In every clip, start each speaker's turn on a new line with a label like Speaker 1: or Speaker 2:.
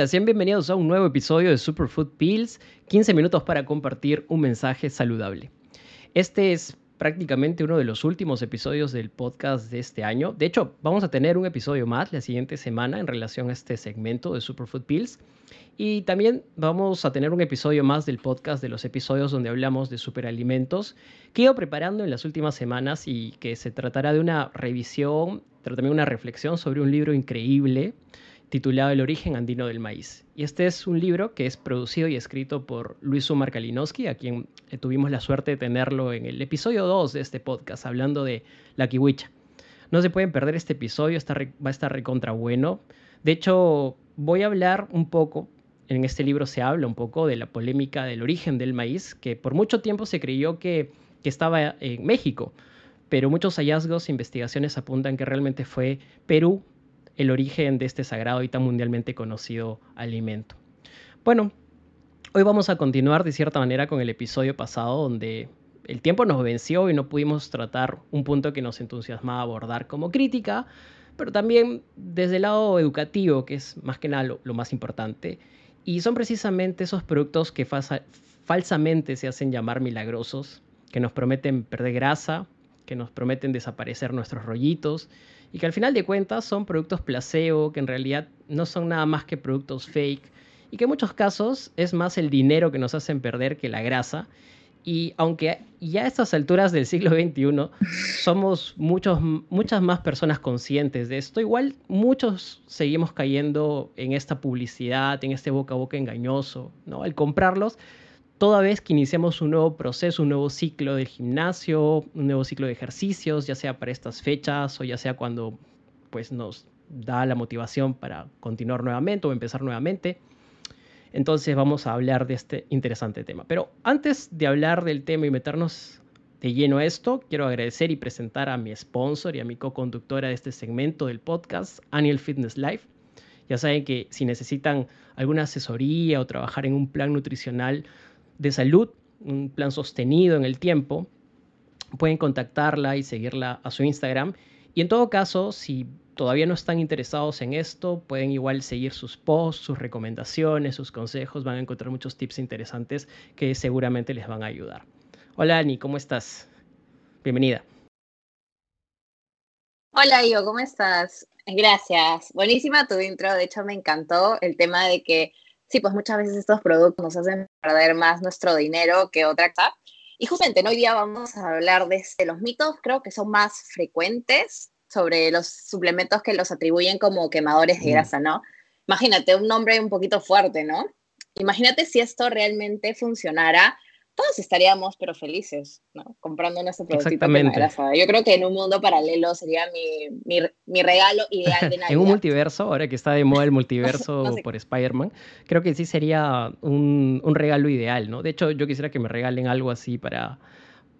Speaker 1: Hola, sean bienvenidos a un nuevo episodio de Superfood Pills, 15 minutos para compartir un mensaje saludable. Este es prácticamente uno de los últimos episodios del podcast de este año. De hecho, vamos a tener un episodio más la siguiente semana en relación a este segmento de Superfood Pills. Y también vamos a tener un episodio más del podcast de los episodios donde hablamos de superalimentos que he ido preparando en las últimas semanas y que se tratará de una revisión, pero también una reflexión sobre un libro increíble titulado El origen andino del maíz. Y este es un libro que es producido y escrito por Luis Umar Kalinowski, a quien eh, tuvimos la suerte de tenerlo en el episodio 2 de este podcast, hablando de la kiwicha. No se pueden perder este episodio, va a estar recontra bueno. De hecho, voy a hablar un poco, en este libro se habla un poco de la polémica del origen del maíz, que por mucho tiempo se creyó que, que estaba en México, pero muchos hallazgos e investigaciones apuntan que realmente fue Perú el origen de este sagrado y tan mundialmente conocido alimento. Bueno, hoy vamos a continuar de cierta manera con el episodio pasado donde el tiempo nos venció y no pudimos tratar un punto que nos entusiasmaba abordar como crítica, pero también desde el lado educativo, que es más que nada lo, más importante. Y son precisamente esos productos que falsamente se hacen llamar milagrosos, que nos prometen perder grasa, que nos prometen desaparecer nuestros rollitos y que al final de cuentas son productos placebo, que en realidad no son nada más que productos fake y que en muchos casos es más el dinero que nos hacen perder que la grasa. Y aunque ya a estas alturas del siglo XXI somos muchos, muchas más personas conscientes de esto, igual muchos seguimos cayendo en esta publicidad, en este boca a boca engañoso, ¿no? Al comprarlos, toda vez que iniciamos un nuevo proceso, un nuevo ciclo del gimnasio, un nuevo ciclo de ejercicios, ya sea para estas fechas o ya sea cuando pues, nos da la motivación para continuar nuevamente o empezar nuevamente. Entonces vamos a hablar de este interesante tema. Pero antes de hablar del tema y meternos de lleno a esto, quiero agradecer y presentar a mi sponsor y a mi co-conductora de este segmento del podcast, Aniel Fitness Life. Ya saben que si necesitan alguna asesoría o trabajar en un plan nutricional de salud, un plan sostenido en el tiempo, pueden contactarla y seguirla a su Instagram. Y en todo caso, si todavía no están interesados en esto, pueden igual seguir sus posts, sus recomendaciones, sus consejos, van a encontrar muchos tips interesantes que seguramente les van a ayudar. Hola Ani, ¿cómo estás? Bienvenida.
Speaker 2: Hola Ivo, ¿cómo estás? Gracias. Buenísima tu intro, de hecho me encantó el tema de que sí, pues muchas veces estos productos nos hacen perder más nuestro dinero que otra cosa. Y justamente hoy día vamos a hablar de, este, los mitos, creo que son más frecuentes sobre los suplementos que los atribuyen como quemadores de mm. grasa, ¿no? Imagínate un nombre un poquito fuerte, ¿no? Imagínate si esto realmente funcionara todos estaríamos pero felices, ¿no? Comprando nuestro productito de. Yo creo que en un mundo paralelo sería mi, mi, regalo ideal de Navidad.
Speaker 1: en un multiverso, ahora que está de moda el multiverso por Spider-Man, creo que sí sería un, un, regalo ideal, ¿no? De hecho, yo quisiera que me regalen algo así para,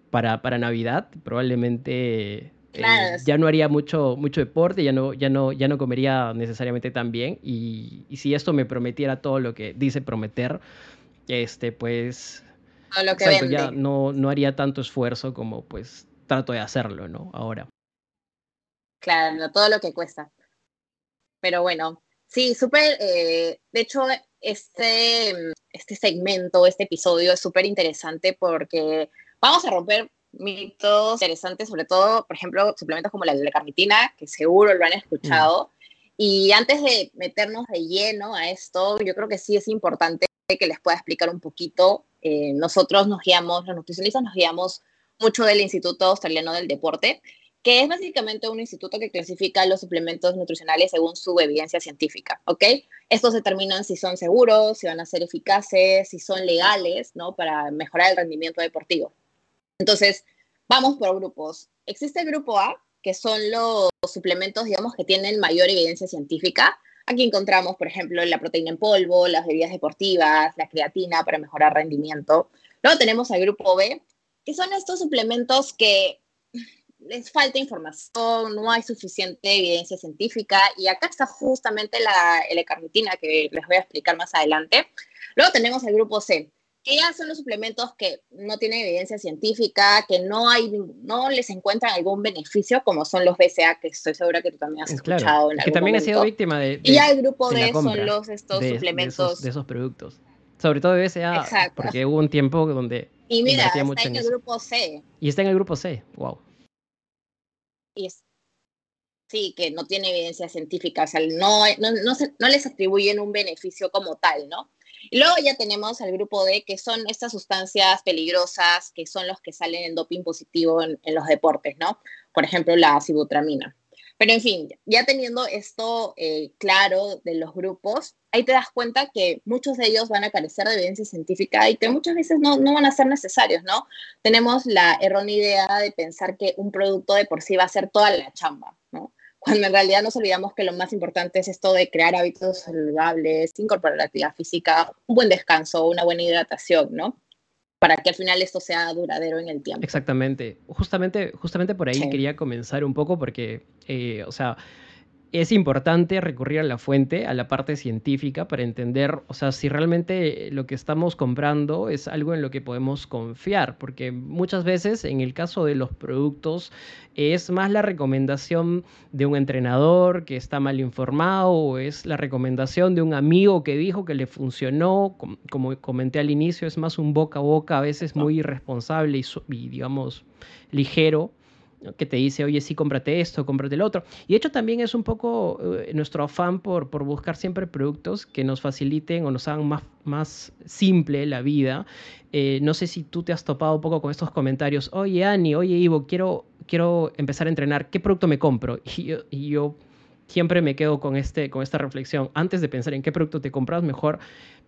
Speaker 1: para, para Navidad. Probablemente eh, ya no haría mucho, mucho deporte, ya no, ya, no, ya no comería necesariamente tan bien. Y, y si esto me prometiera todo lo que dice prometer, este, pues
Speaker 2: lo que
Speaker 1: ya no, no haría tanto esfuerzo como pues trato de hacerlo, ¿no? Ahora.
Speaker 2: Claro, todo lo que cuesta. Pero bueno, sí, súper, eh, de hecho, este, este segmento, este episodio es súper interesante porque vamos a romper mitos interesantes, sobre todo, por ejemplo, suplementos como la la carnitina, que seguro lo han escuchado. Mm. Y antes de meternos de lleno a esto, yo creo que sí es importante que les pueda explicar un poquito eh, nosotros nos guiamos, los nutricionistas nos guiamos mucho del Instituto Australiano del Deporte, que es básicamente un instituto que clasifica los suplementos nutricionales según su evidencia científica, ¿ok? Estos determinan si son seguros, si van a ser eficaces, si son legales, ¿no? Para mejorar el rendimiento deportivo. Entonces, vamos por grupos. Existe el grupo A, que son los suplementos, digamos, que tienen mayor evidencia científica, Aquí encontramos, por ejemplo, la proteína en polvo, las bebidas deportivas, la creatina para mejorar rendimiento. Luego tenemos al grupo B, que son estos suplementos que les falta información, no hay suficiente evidencia científica y acá está justamente la L-carnitina que les voy a explicar más adelante. Luego tenemos el grupo C, que ya son los suplementos que no tienen evidencia científica, que no hay, no les encuentran algún beneficio, como son los BCA, que estoy segura que tú también has escuchado. en
Speaker 1: que también ha sido víctima de,
Speaker 2: Y ya el grupo D son los estos suplementos.
Speaker 1: De esos, productos. Sobre todo de BCA, porque hubo un tiempo donde.
Speaker 2: Y mira, está en, el grupo C.
Speaker 1: Y está en el grupo C, wow.
Speaker 2: Y sí, que no tiene evidencia científica, o sea, no, no, no, no les atribuyen un beneficio como tal, ¿no? Y luego ya tenemos al grupo D, que son estas sustancias peligrosas, que son los que salen en doping positivo en, los deportes, ¿no? Por ejemplo, la sibutramina. Pero en fin, ya teniendo esto eh, claro de los grupos, ahí te das cuenta que muchos de ellos van a carecer de evidencia científica y que muchas veces no, no van a ser necesarios, ¿no? Tenemos la errónea idea de pensar que un producto de por sí va a ser toda la chamba, ¿no? Cuando en realidad nos olvidamos que lo más importante es esto de crear hábitos saludables, incorporar la actividad física, un buen descanso, una buena hidratación, ¿no? Para que al final esto sea duradero en el tiempo.
Speaker 1: Exactamente. Justamente, justamente por ahí quería comenzar un poco porque, eh, o sea, es importante recurrir a la fuente, a la parte científica, para entender, o sea, si realmente lo que estamos comprando es algo en lo que podemos confiar, porque muchas veces en el caso de los productos es más la recomendación de un entrenador que está mal informado o es la recomendación de un amigo que dijo que le funcionó, como comenté al inicio, es más un boca a boca, a veces muy irresponsable y, y digamos ligero que te dice, oye, sí, cómprate esto, cómprate el otro. Y de hecho también es un poco eh, nuestro afán por, por buscar siempre productos que nos faciliten o nos hagan más, más simple la vida. Eh, no sé si tú te has topado un poco con estos comentarios, oye, Ani, oye, Ivo, quiero, quiero empezar a entrenar, ¿qué producto me compro? y yo siempre me quedo con, este, con esta reflexión. Antes de pensar en qué producto te compras, mejor,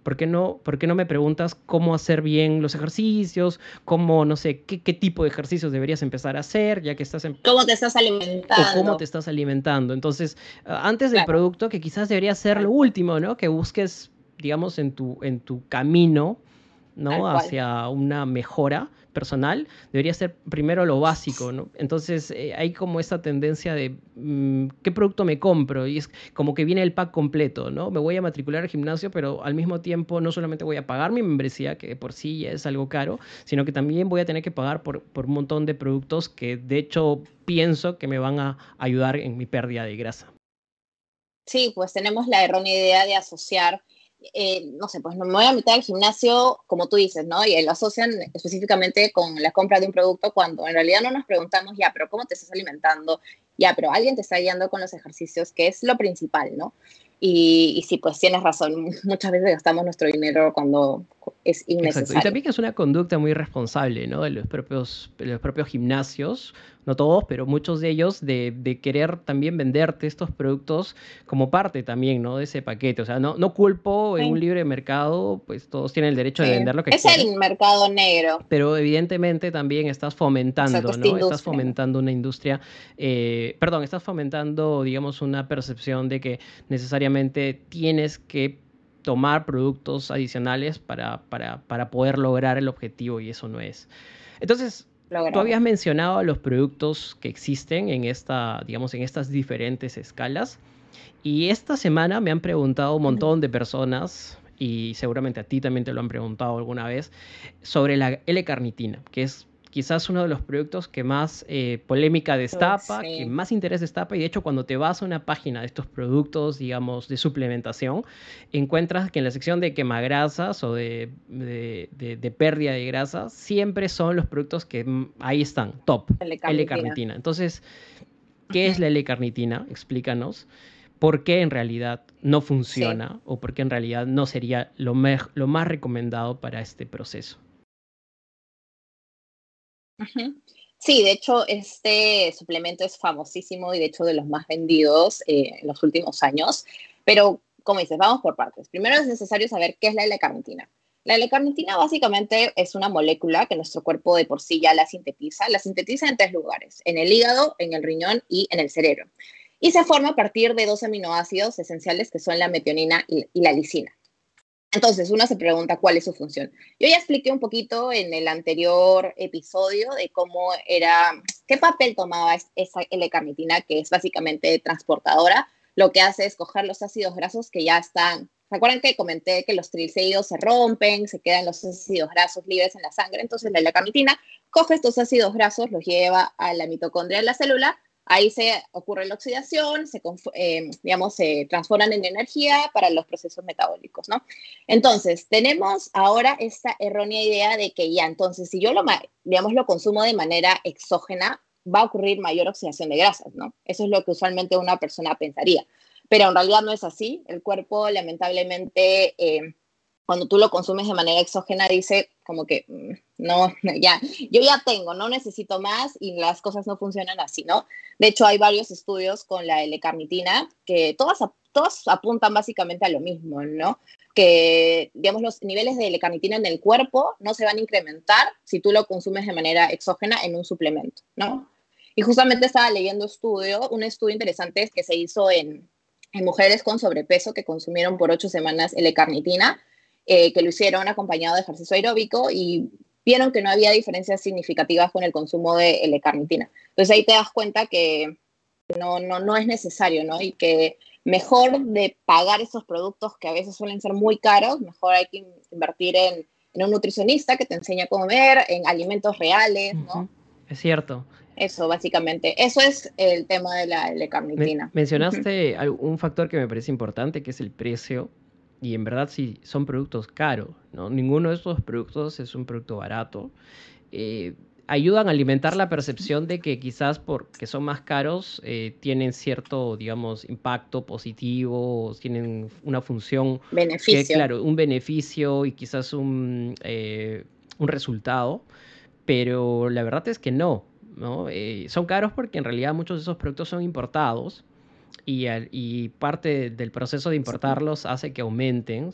Speaker 1: ¿por qué no, por qué no me preguntas cómo hacer bien los ejercicios? ¿Cómo, no sé, qué, qué tipo de ejercicios deberías empezar a hacer ya que estás en...
Speaker 2: ¿Cómo te estás alimentando?
Speaker 1: O cómo te estás alimentando. Entonces, antes del producto, que quizás debería ser lo último, ¿no? Que busques, digamos, en tu, en tu camino, ¿no? Hacia una mejora personal, debería ser primero lo básico, ¿no? Entonces eh, hay como esa tendencia de mm, qué producto me compro y es como que viene el pack completo, ¿no? Me voy a matricular al gimnasio, pero al mismo tiempo no solamente voy a pagar mi membresía, que por sí ya es algo caro, sino que también voy a tener que pagar por, por un montón de productos que de hecho pienso que me van a ayudar en mi pérdida de grasa.
Speaker 2: Sí, pues tenemos la errónea idea de asociar eh, no sé, pues me voy a meter al gimnasio, como tú dices, ¿no? Y lo asocian específicamente con la compra de un producto cuando en realidad no nos preguntamos, ya, pero ¿cómo te estás alimentando? Ya, pero alguien te está guiando con los ejercicios, que es lo principal, ¿no? Y, y sí, pues tienes razón, muchas veces gastamos nuestro dinero cuando es innecesario.
Speaker 1: Y también que es una conducta muy responsable, ¿no? De los propios, de los propios gimnasios no todos, pero muchos de ellos, de, querer también venderte estos productos como parte también, ¿no? De ese paquete. O sea, no, no culpo en un libre mercado, pues todos tienen el derecho de vender lo que
Speaker 2: es el mercado negro.
Speaker 1: Pero evidentemente también estás fomentando, ¿no? Estás fomentando una industria, eh, perdón, estás fomentando, digamos, una percepción de que necesariamente tienes que tomar productos adicionales para, para, para poder lograr el objetivo y eso no es. Entonces, Tú habías mencionado los productos que existen en esta, digamos, en estas diferentes escalas. Y esta semana me han preguntado un montón de personas, y seguramente a ti también te lo han preguntado alguna vez, sobre la L-carnitina, que es quizás uno de los productos que más eh, polémica destapa, que más interés destapa, y de hecho cuando te vas a una página de estos productos, digamos, de suplementación, encuentras que en la sección de quemagrasas o de, de, pérdida de grasa, siempre son los productos que mm, ahí están, top, L-carnitina. Entonces, ¿qué es la L-carnitina? Explícanos. ¿Por qué en realidad no funciona o por qué en realidad no sería lo, lo más recomendado para este proceso?
Speaker 2: Sí, de hecho, este suplemento es famosísimo y de hecho de los más vendidos eh, en los últimos años. Pero, como dices, vamos por partes. Primero es necesario saber qué es la L-carnitina. La L-carnitina básicamente es una molécula que nuestro cuerpo de por sí ya la sintetiza. La sintetiza en tres lugares, en el hígado, en el riñón y en el cerebro. Y se forma a partir de dos aminoácidos esenciales que son la metionina y la lisina. Entonces, uno se pregunta cuál es su función. Yo ya expliqué un poquito en el anterior episodio de cómo era, qué papel tomaba esa L-carnitina, que es básicamente transportadora, lo que hace es coger los ácidos grasos que ya están. ¿Se acuerdan que comenté que los triglicéridos se rompen, se quedan los ácidos grasos libres en la sangre? Entonces la L-carnitina coge estos ácidos grasos, los lleva a la mitocondria de la célula Ahí se ocurre la oxidación, se, eh, digamos, se transforman en energía para los procesos metabólicos, ¿no? Entonces, tenemos ahora esta errónea idea de que ya, entonces, si yo lo, digamos, lo consumo de manera exógena, va a ocurrir mayor oxidación de grasas, ¿no? Eso es lo que usualmente una persona pensaría. Pero en realidad no es así. El cuerpo, lamentablemente, eh, cuando tú lo consumes de manera exógena, dice como que, mm, no, ya, yo ya tengo, no necesito más y las cosas no funcionan así, ¿no? De hecho, hay varios estudios con la L-carnitina que todas, todos apuntan básicamente a lo mismo, ¿no? Que, digamos, los niveles de L-carnitina en el cuerpo no se van a incrementar si tú lo consumes de manera exógena en un suplemento, ¿no? Y justamente estaba leyendo estudio, un estudio interesante que se hizo en, en mujeres con sobrepeso que consumieron por ocho semanas L-carnitina eh, que lo hicieron acompañado de ejercicio aeróbico y vieron que no había diferencias significativas con el consumo de L-carnitina. Entonces ahí te das cuenta que no, no, no es necesario, ¿no? Y que mejor de pagar esos productos que a veces suelen ser muy caros, mejor hay que invertir en, en un nutricionista que te enseñe a comer, en alimentos reales, ¿no?
Speaker 1: Es cierto.
Speaker 2: Eso, básicamente. Eso es el tema de la L-carnitina.
Speaker 1: mencionaste un factor que me parece importante, que es el precio y en verdad sí son productos caros, ¿no? Ninguno de estos productos es un producto barato. Eh, ayudan a alimentar la percepción de que quizás porque son más caros eh, tienen cierto, digamos, impacto positivo, tienen una función.
Speaker 2: Beneficio.
Speaker 1: claro, un beneficio y quizás un, eh, un resultado, pero la verdad es que no. ¿no? son caros porque en realidad muchos de esos productos son importados y, parte del proceso de importarlos hace que aumenten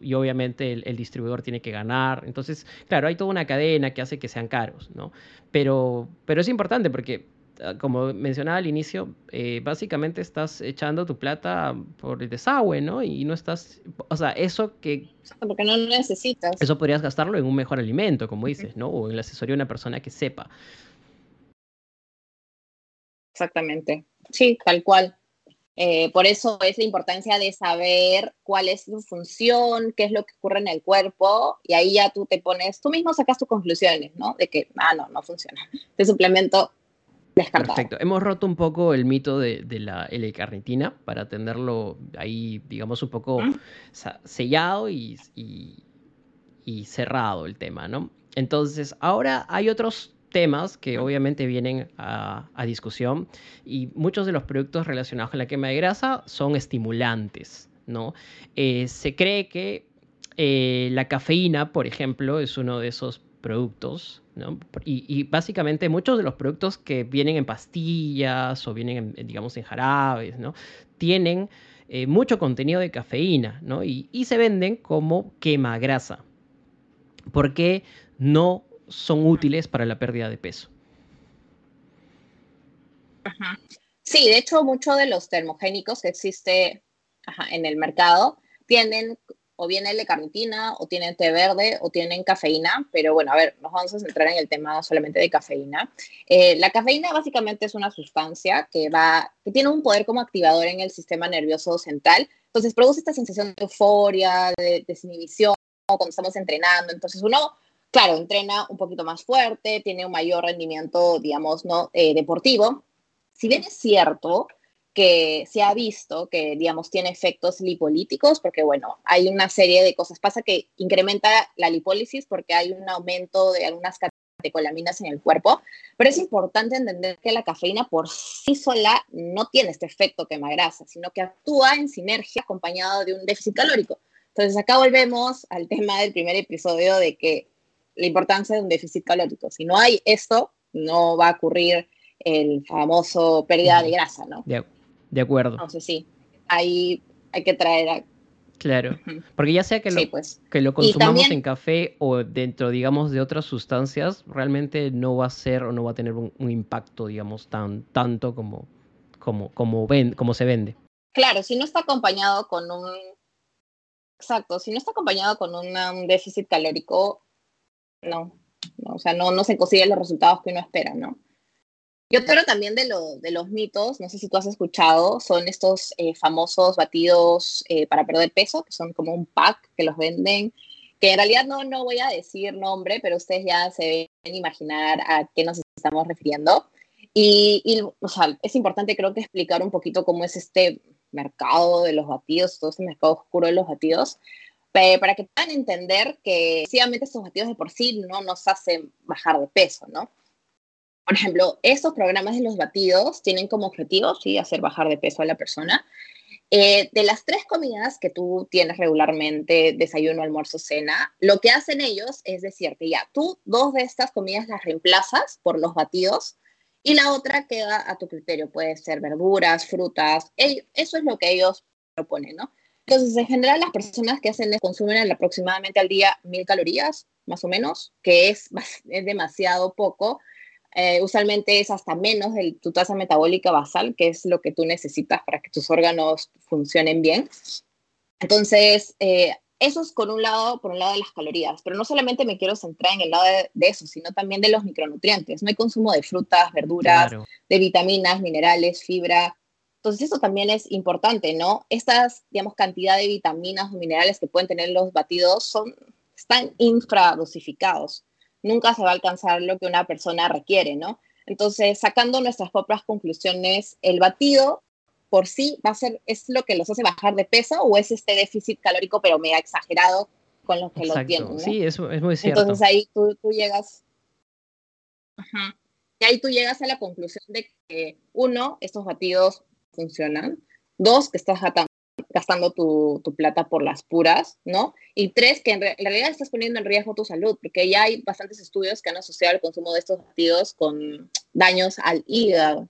Speaker 1: y obviamente el, distribuidor tiene que ganar. Entonces, claro, hay toda una cadena que hace que sean caros, ¿no? Pero, pero es importante porque, ah, como mencionaba al inicio, eh, básicamente estás echando tu plata por el desagüe, ¿no? Y no estás, o sea, eso que...
Speaker 2: Porque no necesitas.
Speaker 1: Eso podrías gastarlo en un mejor alimento, como dices, ¿no? O en la asesoría de una persona que sepa.
Speaker 2: Exactamente. Sí, tal cual. Eh, por eso es la importancia de saber cuál es su función, qué es lo que ocurre en el cuerpo, y ahí ya tú te pones, tú mismo sacas tus conclusiones, ¿no? De que, ah, no, no funciona. Este suplemento descartado.
Speaker 1: Perfecto. Hemos roto un poco el mito de, la L-carnitina para tenerlo ahí, digamos, un poco sellado y, y cerrado el tema, ¿no? Entonces, ahora hay otros temas que obviamente vienen a, discusión y muchos de los productos relacionados con la quema de grasa son estimulantes, ¿no? Eh, se cree que eh, la cafeína, por ejemplo, es uno de esos productos, ¿no? Y, básicamente muchos de los productos que vienen en pastillas o vienen, digamos, en jarabes, ¿no? Tienen eh, mucho contenido de cafeína, ¿no? Y, se venden como quema grasa. Porque no son útiles para la pérdida de peso.
Speaker 2: Sí, de hecho, muchos de los termogénicos que existe en el mercado tienen o bien L-carnitina, o tienen té verde, o tienen cafeína, pero bueno, a ver, nos vamos a centrar en el tema solamente de cafeína. Eh, la cafeína básicamente es una sustancia que, va, que tiene un poder como activador en el sistema nervioso central, entonces produce esta sensación de euforia, de desinhibición cuando estamos entrenando, entonces uno claro, entrena un poquito más fuerte, tiene un mayor rendimiento, digamos, ¿no? Eh, deportivo. Si bien es cierto que se ha visto que, digamos, tiene efectos lipolíticos, porque, bueno, hay una serie de cosas. Pasa que incrementa la lipólisis porque hay un aumento de algunas catecolaminas en el cuerpo, pero es importante entender que la cafeína por sí sola no tiene este efecto quema-grasa, sino que actúa en sinergia acompañado de un déficit calórico. Entonces, acá volvemos al tema del primer episodio de que la importancia de un déficit calórico. Si no hay esto, no va a ocurrir el famoso pérdida de grasa, ¿no?
Speaker 1: De, acuerdo.
Speaker 2: Entonces sí, ahí hay que traer a...
Speaker 1: Claro, porque ya sea que lo, pues. que lo consumamos en café o dentro, digamos, de otras sustancias, realmente no va a ser o no va a tener un, impacto, digamos, tan tanto como, como, como, ven, como se vende.
Speaker 2: Claro, si no está acompañado con un... Exacto, si no está acompañado con un déficit calórico, no, o sea, no, no se consiguen los resultados que uno espera, ¿no? Y otro también de, lo, de los mitos, no sé si tú has escuchado, son estos eh, famosos batidos eh, para perder peso, que son como un pack que los venden, que en realidad no, no voy a decir nombre, pero ustedes ya se ven imaginar a qué nos estamos refiriendo. Y, y o sea, es importante creo que explicar un poquito cómo es este mercado de los batidos, todo este mercado oscuro de los batidos, para que puedan entender que efectivamente estos batidos de por sí no nos hacen bajar de peso, ¿no? Por ejemplo, estos programas de los batidos tienen como objetivo, sí, hacer bajar de peso a la persona. Eh, de las tres comidas que tú tienes regularmente, desayuno, almuerzo, cena, lo que hacen ellos es decirte, ya, tú dos de estas comidas las reemplazas por los batidos y la otra queda a tu criterio. Puede ser verduras, frutas, eso es lo que ellos proponen, ¿no? Entonces, en general, las personas que hacen consumen aproximadamente al día mil calorías, más o menos, que es, es demasiado poco eh, usualmente es hasta menos de tu tasa metabólica basal, que es lo que tú necesitas para que tus órganos funcionen bien. Entonces, eh, eso es con un lado, por un lado de las calorías, pero no solamente me quiero centrar en el lado de, eso, sino también de los micronutrientes. No hay consumo de frutas, verduras, de vitaminas, minerales, fibra. Entonces eso también es importante, ¿no? Estas, digamos, cantidad de vitaminas o minerales que pueden tener los batidos son, están infradosificados nunca se va a alcanzar lo que una persona requiere, ¿no? Entonces, sacando nuestras propias conclusiones, el batido por sí va a ser, es lo que los hace bajar de peso o es este déficit calórico, pero mega exagerado con los que lo tienen. ¿no?
Speaker 1: Sí, es, es muy cierto.
Speaker 2: Entonces ahí tú, llegas. Ajá, y ahí tú llegas a la conclusión de que, uno, estos batidos funcionan. Dos, que estás gastando tu, plata por las puras, ¿no? Y tres, que en, realidad estás poniendo en riesgo tu salud, porque ya hay bastantes estudios que han asociado el consumo de estos batidos con daños al hígado.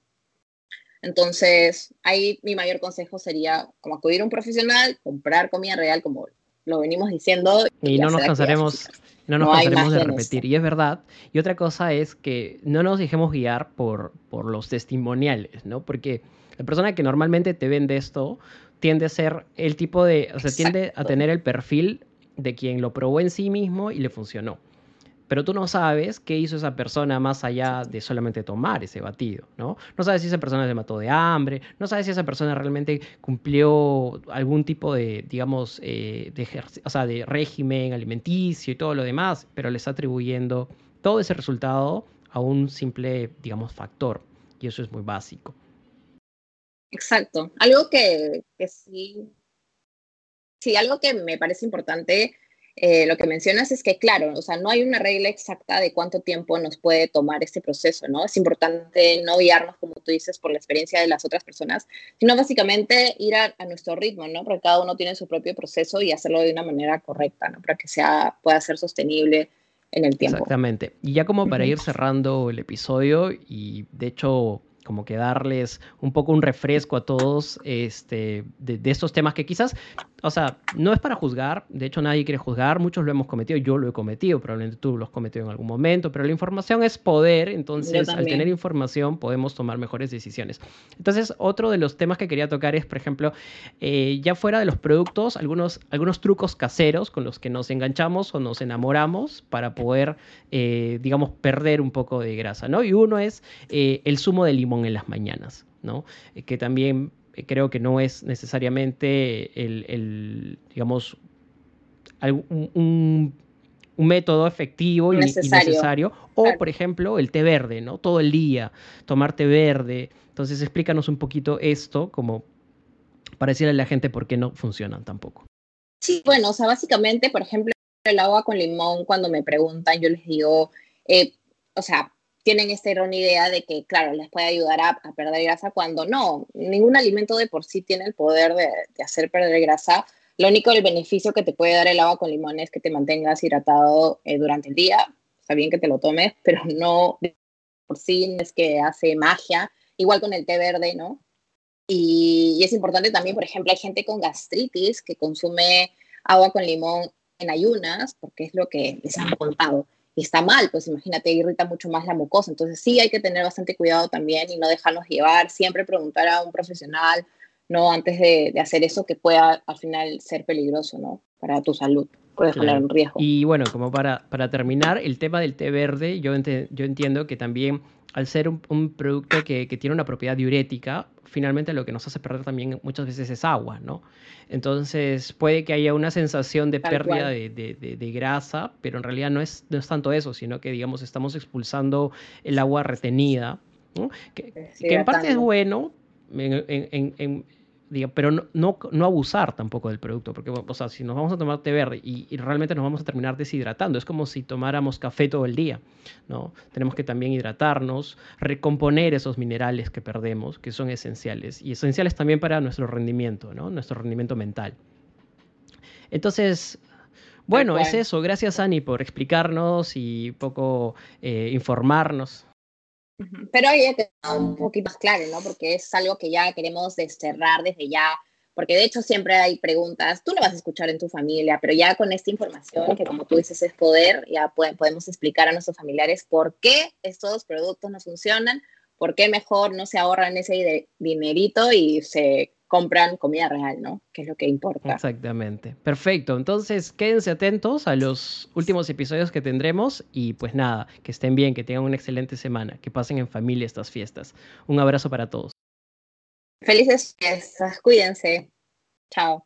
Speaker 2: Entonces, ahí mi mayor consejo sería como acudir a un profesional, comprar comida real, como lo venimos diciendo.
Speaker 1: Y, no nos cansaremos, no nos cansaremos de repetir. Y es verdad. Y otra cosa es que no nos dejemos guiar por, por los testimoniales, ¿no? Porque la persona que normalmente te vende esto tiende a ser el tipo de, o sea, tiende a tener el perfil de quien lo probó en sí mismo y le funcionó. Pero tú no sabes qué hizo esa persona más allá de solamente tomar ese batido, ¿no? No sabes si esa persona se mató de hambre, no sabes si esa persona realmente cumplió algún tipo de, digamos, eh, de, o sea, de régimen alimenticio y todo lo demás, pero le está atribuyendo todo ese resultado a un simple, digamos, factor. Y eso es muy básico.
Speaker 2: Exacto. Algo que, sí, sí, algo que me parece importante, eh, lo que mencionas es que, claro, o sea, no hay una regla exacta de cuánto tiempo nos puede tomar este proceso, ¿no? Es importante no guiarnos, como tú dices, por la experiencia de las otras personas, sino básicamente ir a, nuestro ritmo, ¿no? Porque cada uno tiene su propio proceso y hacerlo de una manera correcta, ¿no? Para que sea, pueda ser sostenible en el tiempo.
Speaker 1: Exactamente. Y ya como para ir cerrando el episodio, y de hecho como que darles un poco un refresco a todos este, de, estos temas que quizás, o sea, no es para juzgar, de hecho nadie quiere juzgar, muchos lo hemos cometido, yo lo he cometido, probablemente tú lo has cometido en algún momento, pero la información es poder, entonces al tener información podemos tomar mejores decisiones. Entonces, otro de los temas que quería tocar es, por ejemplo, eh, ya fuera de los productos, algunos, algunos trucos caseros con los que nos enganchamos o nos enamoramos para poder, eh, digamos, perder un poco de grasa, ¿no? Y uno es eh, el zumo de limón en las mañanas, ¿no? Eh, que también eh, creo que no es necesariamente el, digamos, un, método efectivo y necesario. O, por ejemplo, el té verde, ¿no? Todo el día, tomar té verde. Entonces, explícanos un poquito esto, como para decirle a la gente por qué no funcionan tampoco.
Speaker 2: Sí, bueno, o sea, básicamente, por ejemplo, el agua con limón, cuando me preguntan, yo les digo, eh, o sea, tienen esta errónea idea de que, claro, les puede ayudar a, perder grasa cuando no, ningún alimento de por sí tiene el poder de, hacer perder grasa. Lo único el beneficio que te puede dar el agua con limón es que te mantengas hidratado eh, durante el día. Está bien que te lo tomes, pero no por sí es que hace magia. Igual con el té verde, ¿no? Y, y es importante también, por ejemplo, hay gente con gastritis que consume agua con limón en ayunas, porque es lo que les han contado está mal, pues imagínate, irrita mucho más la mucosa. Entonces sí hay que tener bastante cuidado también y no dejarnos llevar, siempre preguntar a un profesional, ¿no? Antes de, hacer eso que pueda al final ser peligroso, ¿no? Para tu salud, puede generar un riesgo.
Speaker 1: Y bueno, como para, para terminar, el tema del té verde, yo, yo entiendo que también al ser un, producto que, tiene una propiedad diurética, finalmente lo que nos hace perder también muchas veces es agua, ¿no? Entonces puede que haya una sensación de pérdida de, grasa, pero en realidad no es, no es tanto eso, sino que, digamos, estamos expulsando el agua retenida, que, en parte es bueno, en, pero no, no, abusar tampoco del producto, porque o sea, si nos vamos a tomar té verde y, realmente nos vamos a terminar deshidratando, es como si tomáramos café todo el día, ¿no? Tenemos que también hidratarnos, recomponer esos minerales que perdemos, que son esenciales, y esenciales también para nuestro rendimiento, ¿no? Nuestro rendimiento mental. Entonces, bueno, es eso. Gracias, Ani, por explicarnos y poco eh, informarnos
Speaker 2: pero ahí ya un poquito más claro, ¿no? Porque es algo que ya queremos desterrar desde ya, porque de hecho siempre hay preguntas, tú lo vas a escuchar en tu familia, pero ya con esta información, que como tú dices es poder, ya podemos explicar a nuestros familiares por qué estos productos no funcionan, por qué mejor no se ahorran ese dinerito y se compran comida real, ¿no? Que es lo que importa.
Speaker 1: Exactamente. Perfecto. Entonces, quédense atentos a los últimos episodios que tendremos y pues nada, que estén bien, que tengan una excelente semana, que pasen en familia estas fiestas. Un abrazo para todos.
Speaker 2: Felices fiestas, cuídense. Chao.